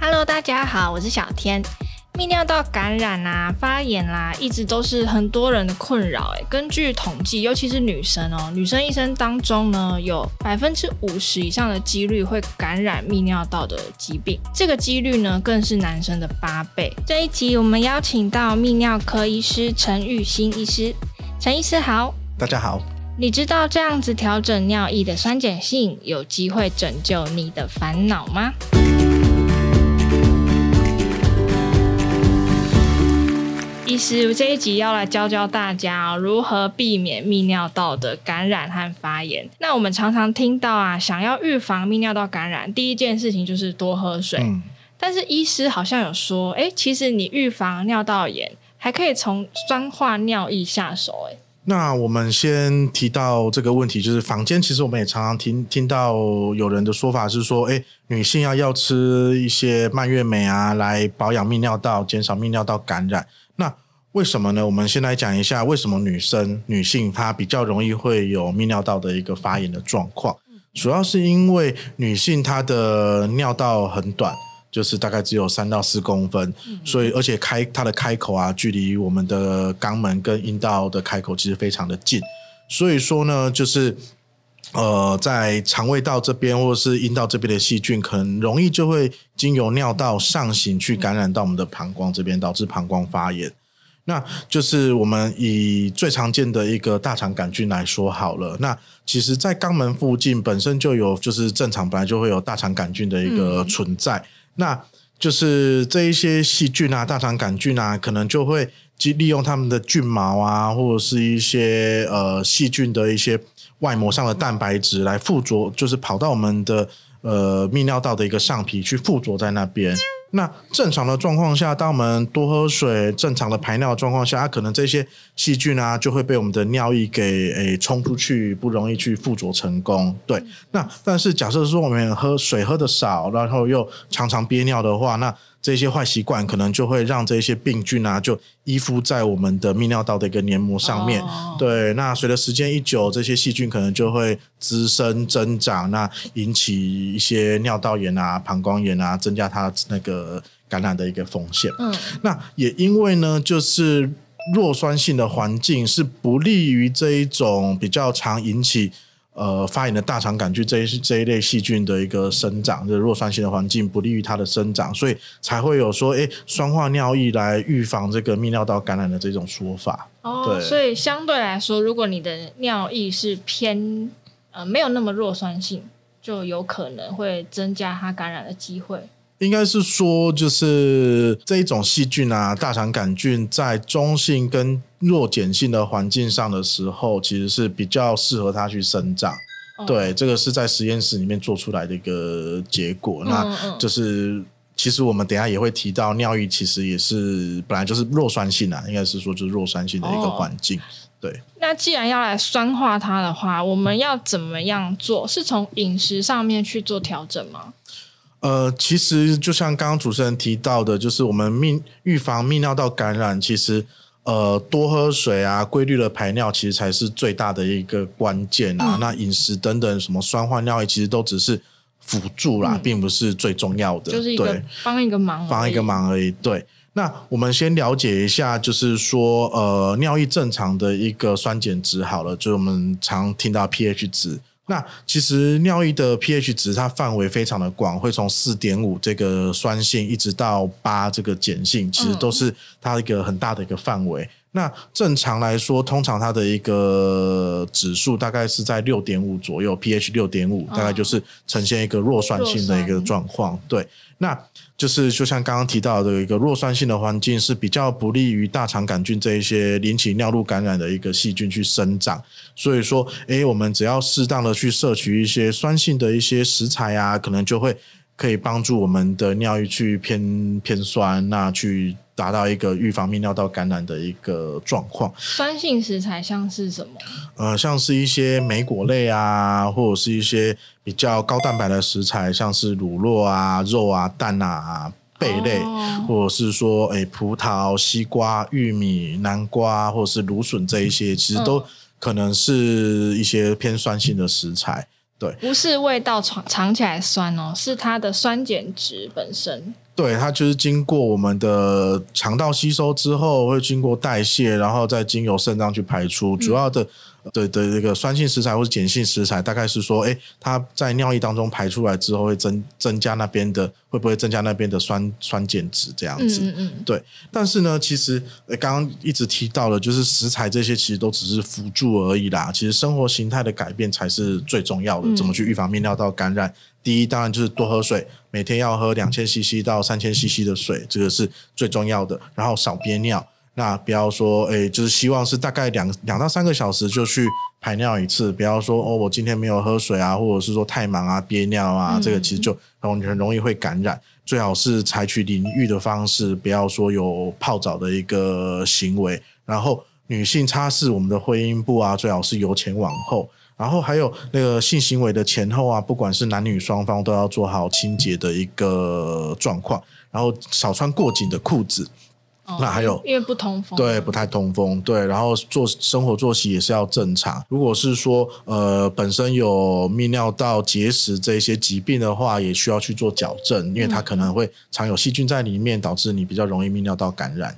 Hello，大家好，我是小天。泌尿道感染啊、发炎啦、啊，一直都是很多人的困扰。诶，根据统计，尤其是女生哦，女生一生当中呢，有百分之五十以上的几率会感染泌尿道的疾病，这个几率呢，更是男生的八倍。这一集我们邀请到泌尿科医师陈玉新医师，陈医师好，大家好。你知道这样子调整尿液的酸碱性，有机会拯救你的烦恼吗？医师，这一集要来教教大家如何避免泌尿道的感染和发炎。那我们常常听到啊，想要预防泌尿道感染，第一件事情就是多喝水。嗯。但是医师好像有说，哎，其实你预防尿道炎还可以从酸化尿液下手。哎，那我们先提到这个问题，就是坊间其实我们也常常听听到有人的说法是说，哎，女性要要吃一些蔓越莓啊，来保养泌尿道，减少泌尿道感染。那为什么呢？我们先来讲一下为什么女生、女性她比较容易会有泌尿道的一个发炎的状况。主要是因为女性她的尿道很短，就是大概只有三到四公分，所以而且开它的开口啊，距离我们的肛门跟阴道的开口其实非常的近，所以说呢，就是呃，在肠胃道这边或者是阴道这边的细菌，很容易就会经由尿道上行去感染到我们的膀胱这边，导致膀胱发炎。那就是我们以最常见的一个大肠杆菌来说好了。那其实，在肛门附近本身就有，就是正常本来就会有大肠杆菌的一个存在。嗯、那就是这一些细菌啊，大肠杆菌啊，可能就会利用它们的菌毛啊，或者是一些呃细菌的一些外膜上的蛋白质来附着，就是跑到我们的呃泌尿道的一个上皮去附着在那边。那正常的状况下，当我们多喝水、正常的排尿的状况下，它可能这些细菌啊就会被我们的尿液给诶冲出去，不容易去附着成功。对，那但是假设说我们喝水喝的少，然后又常常憋尿的话，那这些坏习惯可能就会让这些病菌啊，就依附在我们的泌尿道的一个黏膜上面。Oh. 对，那随着时间一久，这些细菌可能就会滋生增长，那引起一些尿道炎啊、膀胱炎啊，增加它那个感染的一个风险。嗯，那也因为呢，就是弱酸性的环境是不利于这一种比较常引起。呃，发炎的大肠杆菌这一这一类细菌的一个生长，就是弱酸性的环境不利于它的生长，所以才会有说，哎，酸化尿液来预防这个泌尿道感染的这种说法。哦，对，所以相对来说，如果你的尿液是偏呃没有那么弱酸性，就有可能会增加它感染的机会。应该是说，就是这一种细菌啊，大肠杆菌在中性跟弱碱性的环境上的时候，其实是比较适合它去生长。哦、对，这个是在实验室里面做出来的一个结果。嗯嗯，那就是，其实我们等一下也会提到，尿液其实也是本来就是弱酸性啊，应该是说就是弱酸性的一个环境。哦、对。那既然要来酸化它的话，我们要怎么样做？是从饮食上面去做调整吗？呃，其实就像刚刚主持人提到的，就是我们泌预防泌尿道感染，其实呃多喝水啊，规律的排尿，其实才是最大的一个关键啊。嗯、那饮食等等什么酸化尿液，其实都只是辅助啦，嗯、并不是最重要的，就是一个对帮一个忙，帮一个忙而已。对，那我们先了解一下，就是说呃尿液正常的一个酸碱值好了，就是我们常听到 pH 值。那其实尿液的 pH 值它范围非常的广，会从四点五这个酸性一直到八这个碱性，其实都是它一个很大的一个范围。嗯、那正常来说，通常它的一个指数大概是在六点五左右，pH 六点五，大概就是呈现一个弱酸性的一个状况。对，那。就是就像刚刚提到的一个弱酸性的环境是比较不利于大肠杆菌这一些引起尿路感染的一个细菌去生长，所以说，诶，我们只要适当的去摄取一些酸性的一些食材啊，可能就会可以帮助我们的尿液去偏偏酸，那去。达到一个预防泌尿道感染的一个状况。酸性食材像是什么？呃，像是一些莓果类啊，或者是一些比较高蛋白的食材，像是乳酪啊、肉啊、蛋啊、贝类，哦、或者是说，诶，葡萄、西瓜、玉米、南瓜，或者是芦笋这一些，其实都可能是一些偏酸性的食材。对，不是味道尝尝起来酸哦，是它的酸碱值本身。对，它就是经过我们的肠道吸收之后，会经过代谢，然后再经由肾脏去排出。主要的。对的，这个酸性食材或者碱性食材，大概是说，哎，它在尿液当中排出来之后，会增增加那边的，会不会增加那边的酸酸碱值这样子？嗯嗯，嗯。对，但是呢，其实刚刚一直提到了，就是食材这些其实都只是辅助而已啦。其实生活形态的改变才是最重要的。怎么去预防泌尿道感染？嗯、第一，当然就是多喝水，每天要喝两千 CC 到三千 CC 的水，这个是最重要的。然后少憋尿。那不要说，诶，就是希望是大概两两到三个小时就去排尿一次，不要说哦，我今天没有喝水啊，或者是说太忙啊，憋尿啊，嗯、这个其实就很很容易会感染。最好是采取淋浴的方式，不要说有泡澡的一个行为。然后女性擦拭我们的会阴部啊，最好是由前往后。然后还有那个性行为的前后啊，不管是男女双方都要做好清洁的一个状况，然后少穿过紧的裤子。那还有，因为不通风，对，不太通风，对，然后做生活作息也是要正常。如果是说，呃，本身有泌尿道结石这些疾病的话，也需要去做矫正，因为它可能会常有细菌在里面，导致你比较容易泌尿道感染。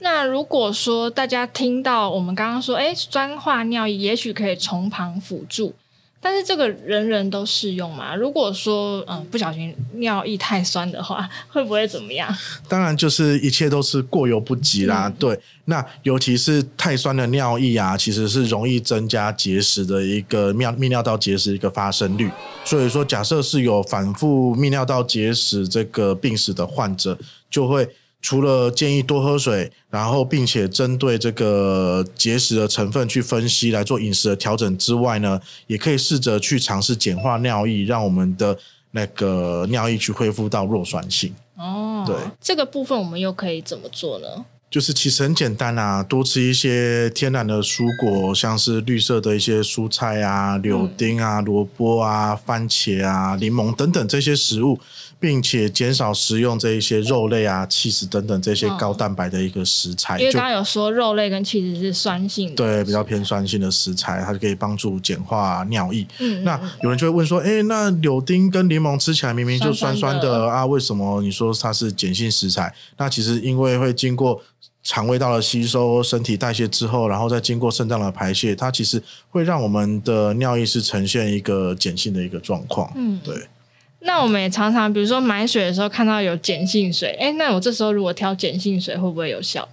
那如果说大家听到我们刚刚说，哎，酸化尿液也许可以从旁辅助。但是这个人人都适用嘛？如果说嗯不小心尿液太酸的话，会不会怎么样？当然就是一切都是过犹不及啦。嗯、对，那尤其是太酸的尿液啊，其实是容易增加结石的一个尿泌尿道结石一个发生率。所以说，假设是有反复泌尿道结石这个病史的患者，就会。除了建议多喝水，然后并且针对这个结石的成分去分析来做饮食的调整之外呢，也可以试着去尝试简化尿液，让我们的那个尿液去恢复到弱酸性。哦，对，这个部分我们又可以怎么做呢？就是其实很简单啊，多吃一些天然的蔬果，像是绿色的一些蔬菜啊、柳丁啊、萝卜啊、番茄啊、柠檬等等这些食物。并且减少食用这一些肉类啊、气质等等这些高蛋白的一个食材。因为刚刚有说肉类跟气质是酸性的，对，比较偏酸性的食材，它就可以帮助碱化尿液。嗯，那有人就会问说，哎，那柳丁跟柠檬吃起来明明就酸酸的，酸酸的啊，为什么你说它是碱性食材？那其实因为会经过肠胃道的吸收、身体代谢之后，然后再经过肾脏的排泄，它其实会让我们的尿液是呈现一个碱性的一个状况。嗯，对。那我们也常常，比如说买水的时候看到有碱性水，哎，那我这时候如果挑碱性水会不会有效？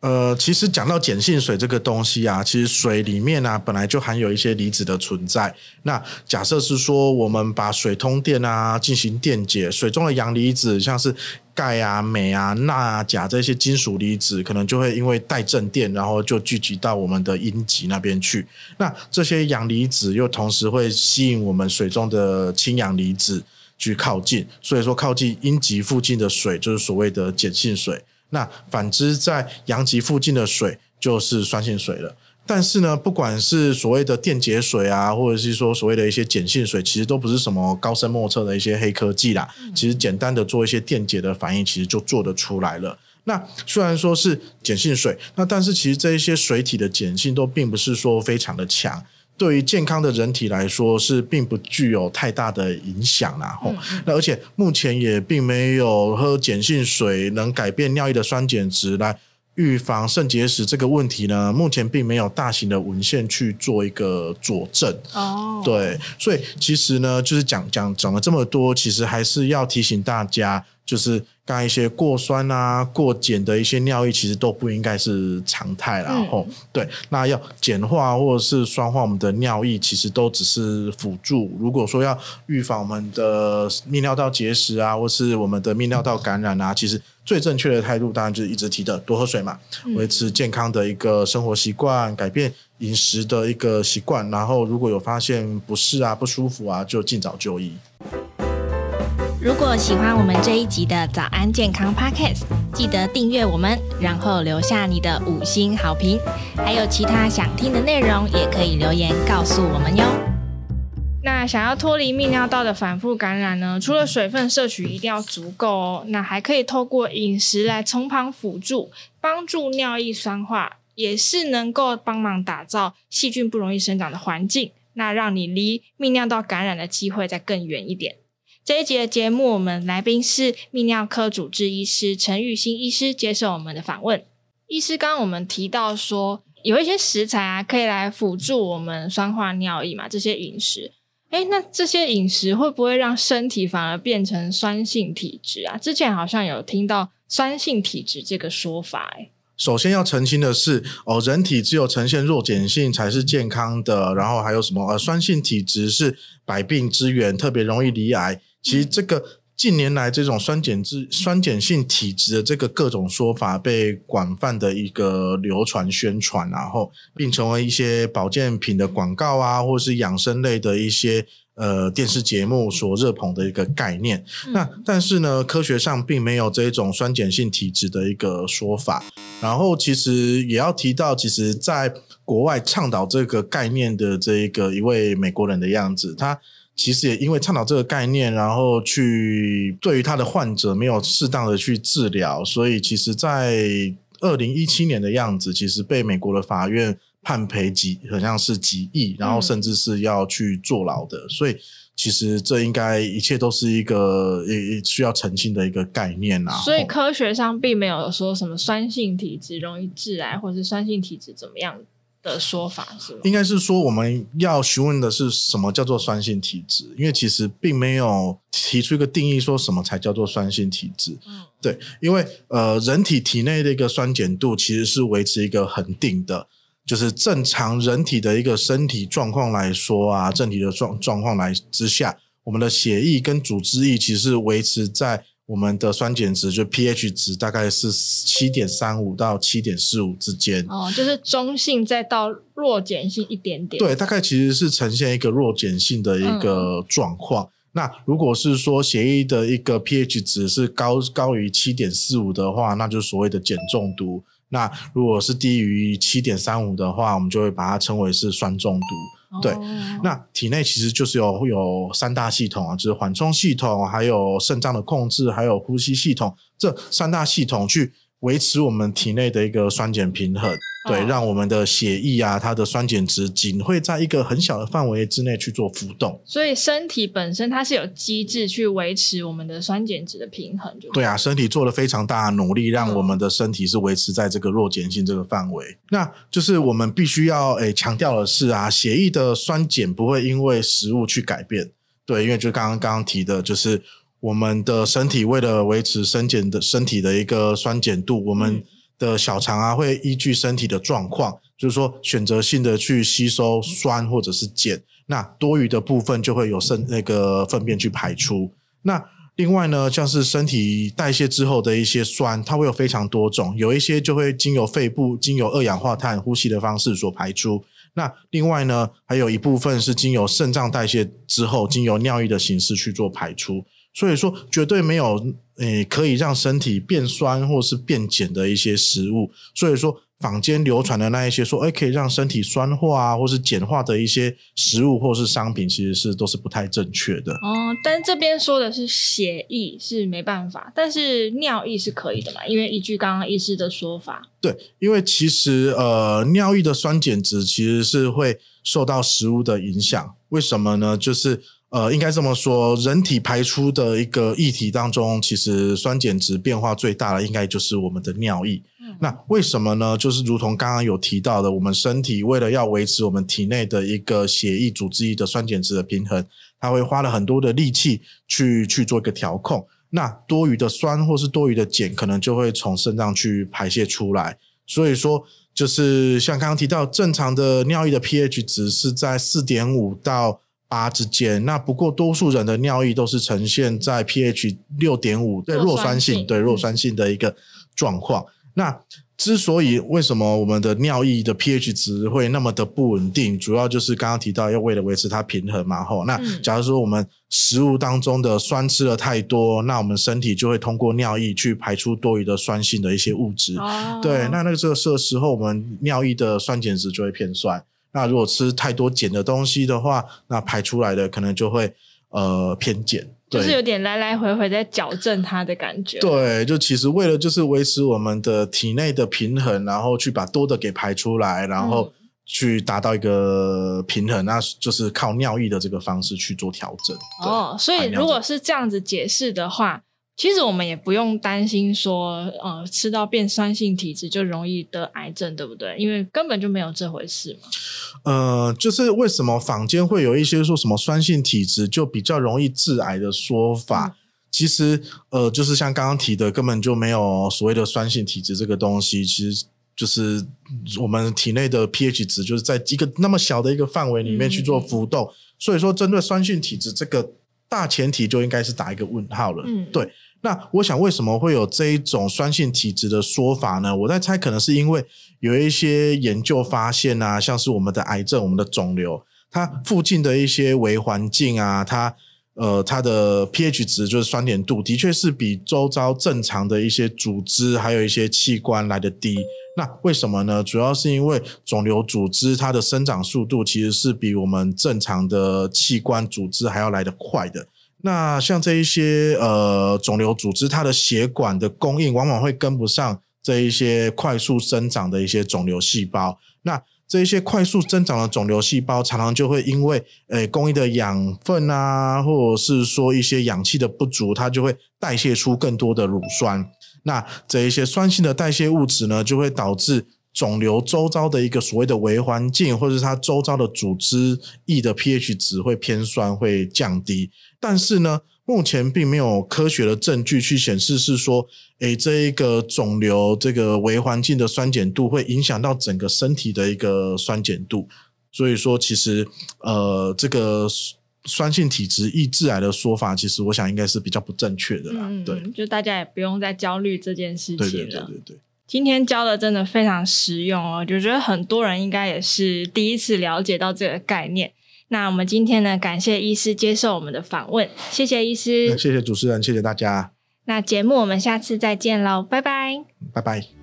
呃，其实讲到碱性水这个东西啊，其实水里面呢、啊、本来就含有一些离子的存在。那假设是说我们把水通电啊进行电解，水中的阳离子像是。钙啊、镁啊、钠啊、钾这些金属离子，可能就会因为带正电，然后就聚集到我们的阴极那边去。那这些阳离子又同时会吸引我们水中的氢氧离子去靠近，所以说靠近阴极附近的水就是所谓的碱性水。那反之，在阳极附近的水就是酸性水了。但是呢，不管是所谓的电解水啊，或者是说所谓的一些碱性水，其实都不是什么高深莫测的一些黑科技啦。其实简单的做一些电解的反应，其实就做得出来了。那虽然说是碱性水，那但是其实这一些水体的碱性都并不是说非常的强，对于健康的人体来说是并不具有太大的影响啦。吼，那而且目前也并没有喝碱性水能改变尿液的酸碱值来。预防肾结石这个问题呢，目前并没有大型的文献去做一个佐证。哦，对，所以其实呢，就是讲讲讲了这么多，其实还是要提醒大家，就是刚一些过酸啊、过碱的一些尿液，其实都不应该是常态啦。然后、嗯，对，那要碱化或者是酸化我们的尿液，其实都只是辅助。如果说要预防我们的泌尿道结石啊，或是我们的泌尿道感染啊，其实。最正确的态度当然就是一直提的多喝水嘛，维持健康的一个生活习惯，改变饮食的一个习惯，然后如果有发现不适啊、不舒服啊，就尽早就医。如果喜欢我们这一集的早安健康 Podcast，记得订阅我们，然后留下你的五星好评。还有其他想听的内容，也可以留言告诉我们哟。那想要脱离泌尿道的反复感染呢？除了水分摄取一定要足够哦，那还可以透过饮食来从旁辅助，帮助尿液酸化，也是能够帮忙打造细菌不容易生长的环境，那让你离泌尿道感染的机会再更远一点。这一集的节目，我们来宾是泌尿科主治医师陈玉新医师接受我们的访问。医师，刚刚我们提到说，有一些食材啊，可以来辅助我们酸化尿液嘛，这些饮食。诶，那这些饮食会不会让身体反而变成酸性体质啊？之前好像有听到酸性体质这个说法，诶。首先要澄清的是，哦，人体只有呈现弱碱性才是健康的，然后还有什么呃，酸性体质是百病之源，特别容易罹癌。其实这个近年来这种酸碱质、酸碱性体质的这个各种说法被广泛的一个流传宣传，然后并成为一些保健品的广告啊，或是养生类的一些呃电视节目所热捧的一个概念。嗯、那但是呢，科学上并没有这种酸碱性体质的一个说法。然后其实也要提到，其实在国外倡导这个概念的这一个一位美国人的样子，他。其实也因为倡导这个概念，然后去对于他的患者没有适当的去治疗，所以其实，在二零一七年的样子，其实被美国的法院判赔几，好像是几亿，然后甚至是要去坐牢的。嗯、所以其实这应该一切都是一个需要澄清的一个概念啊。所以科学上并没有说什么酸性体质容易致癌，或是酸性体质怎么样。的说法是吗？应该是说，我们要询问的是什么叫做酸性体质，因为其实并没有提出一个定义，说什么才叫做酸性体质。嗯，对，因为呃，人体体内的一个酸碱度其实是维持一个恒定的，就是正常人体的一个身体状况来说啊，整体的状状况来之下，我们的血液跟组织液其实是维持在。我们的酸碱值就 pH 值大概是七点三五到七点四五之间哦，就是中性再到弱碱性一点点。对，大概其实是呈现一个弱碱性的一个状况。嗯、那如果是说血液的一个 pH 值是高高于七点四五的话，那就是所谓的碱中毒。那如果是低于七点三五的话，我们就会把它称为是酸中毒。对，那体内其实就是有有三大系统啊，就是缓冲系统，还有肾脏的控制，还有呼吸系统，这三大系统去维持我们体内的一个酸碱平衡。对，让我们的血液啊，它的酸碱值仅会在一个很小的范围之内去做浮动。所以身体本身它是有机制去维持我们的酸碱值的平衡就。对啊，身体做了非常大的努力，让我们的身体是维持在这个弱碱性这个范围。嗯、那就是我们必须要诶强调的是啊，血液的酸碱不会因为食物去改变。对，因为就刚刚刚刚提的，就是我们的身体为了维持身碱的身体的一个酸碱度，我们、嗯。的小肠啊，会依据身体的状况，就是说选择性的去吸收酸或者是碱，那多余的部分就会有肾那个粪便去排出。那另外呢，像是身体代谢之后的一些酸，它会有非常多种，有一些就会经由肺部经由二氧化碳呼吸的方式所排出。那另外呢，还有一部分是经由肾脏代谢之后，经由尿液的形式去做排出。所以说，绝对没有诶、欸、可以让身体变酸或是变碱的一些食物。所以说，坊间流传的那一些说，诶、欸、可以让身体酸化啊，或是碱化的一些食物或是商品，其实是都是不太正确的。哦，但这边说的是血液是没办法，但是尿液是可以的嘛？因为依据刚刚医师的说法，对，因为其实呃，尿液的酸碱值其实是会受到食物的影响。为什么呢？就是。呃，应该这么说，人体排出的一个液体当中，其实酸碱值变化最大的，应该就是我们的尿液。嗯、那为什么呢？就是如同刚刚有提到的，我们身体为了要维持我们体内的一个血液组织液的酸碱值的平衡，它会花了很多的力气去去做一个调控。那多余的酸或是多余的碱，可能就会从肾脏去排泄出来。所以说，就是像刚刚提到，正常的尿液的 pH 值是在四点五到。八之间，那不过多数人的尿液都是呈现在 pH 六点五，对弱酸性，对弱酸性的一个状况。嗯、那之所以为什么我们的尿液的 pH 值会那么的不稳定，主要就是刚刚提到要为了维持它平衡嘛。吼，那假如说我们食物当中的酸吃了太多，那我们身体就会通过尿液去排出多余的酸性的一些物质。哦、对，那那个这个时候我们尿液的酸碱值就会偏酸。那如果吃太多碱的东西的话，那排出来的可能就会呃偏碱，就是有点来来回回在矫正它的感觉。对，就其实为了就是维持我们的体内的平衡，然后去把多的给排出来，然后去达到一个平衡，那就是靠尿液的这个方式去做调整。哦，所以如果是这样子解释的话，其实我们也不用担心说，呃，吃到变酸性体质就容易得癌症，对不对？因为根本就没有这回事嘛。呃，就是为什么坊间会有一些说什么酸性体质就比较容易致癌的说法？嗯、其实，呃，就是像刚刚提的，根本就没有所谓的酸性体质这个东西。其实。就是我们体内的 pH 值，就是在一个那么小的一个范围里面去做浮动，嗯、所以说针对酸性体质这个大前提就应该是打一个问号了。嗯，对。那我想为什么会有这一种酸性体质的说法呢？我在猜，可能是因为有一些研究发现啊，像是我们的癌症、我们的肿瘤，它附近的一些微环境啊，它。呃，它的 pH 值就是酸碱度，的确是比周遭正常的一些组织还有一些器官来得低。那为什么呢？主要是因为肿瘤组织它的生长速度其实是比我们正常的器官组织还要来得快的。那像这一些呃肿瘤组织，它的血管的供应往往会跟不上这一些快速生长的一些肿瘤细胞。那这一些快速增长的肿瘤细胞，常常就会因为诶供应的养分啊，或者是说一些氧气的不足，它就会代谢出更多的乳酸。那这一些酸性的代谢物质呢，就会导致肿瘤周遭的一个所谓的微环境，或者是它周遭的组织液的 pH 值会偏酸，会降低。但是呢，目前并没有科学的证据去显示是说，诶，这一个肿瘤这个微环境的酸碱度会影响到整个身体的一个酸碱度。所以说，其实呃，这个酸性体质易致癌的说法，其实我想应该是比较不正确的啦。嗯，对，就大家也不用再焦虑这件事情了。对对对对对。今天教的真的非常实用哦，就觉得很多人应该也是第一次了解到这个概念。那我们今天呢，感谢医师接受我们的访问，谢谢医师，谢谢主持人，谢谢大家。那节目我们下次再见喽，拜拜，拜拜。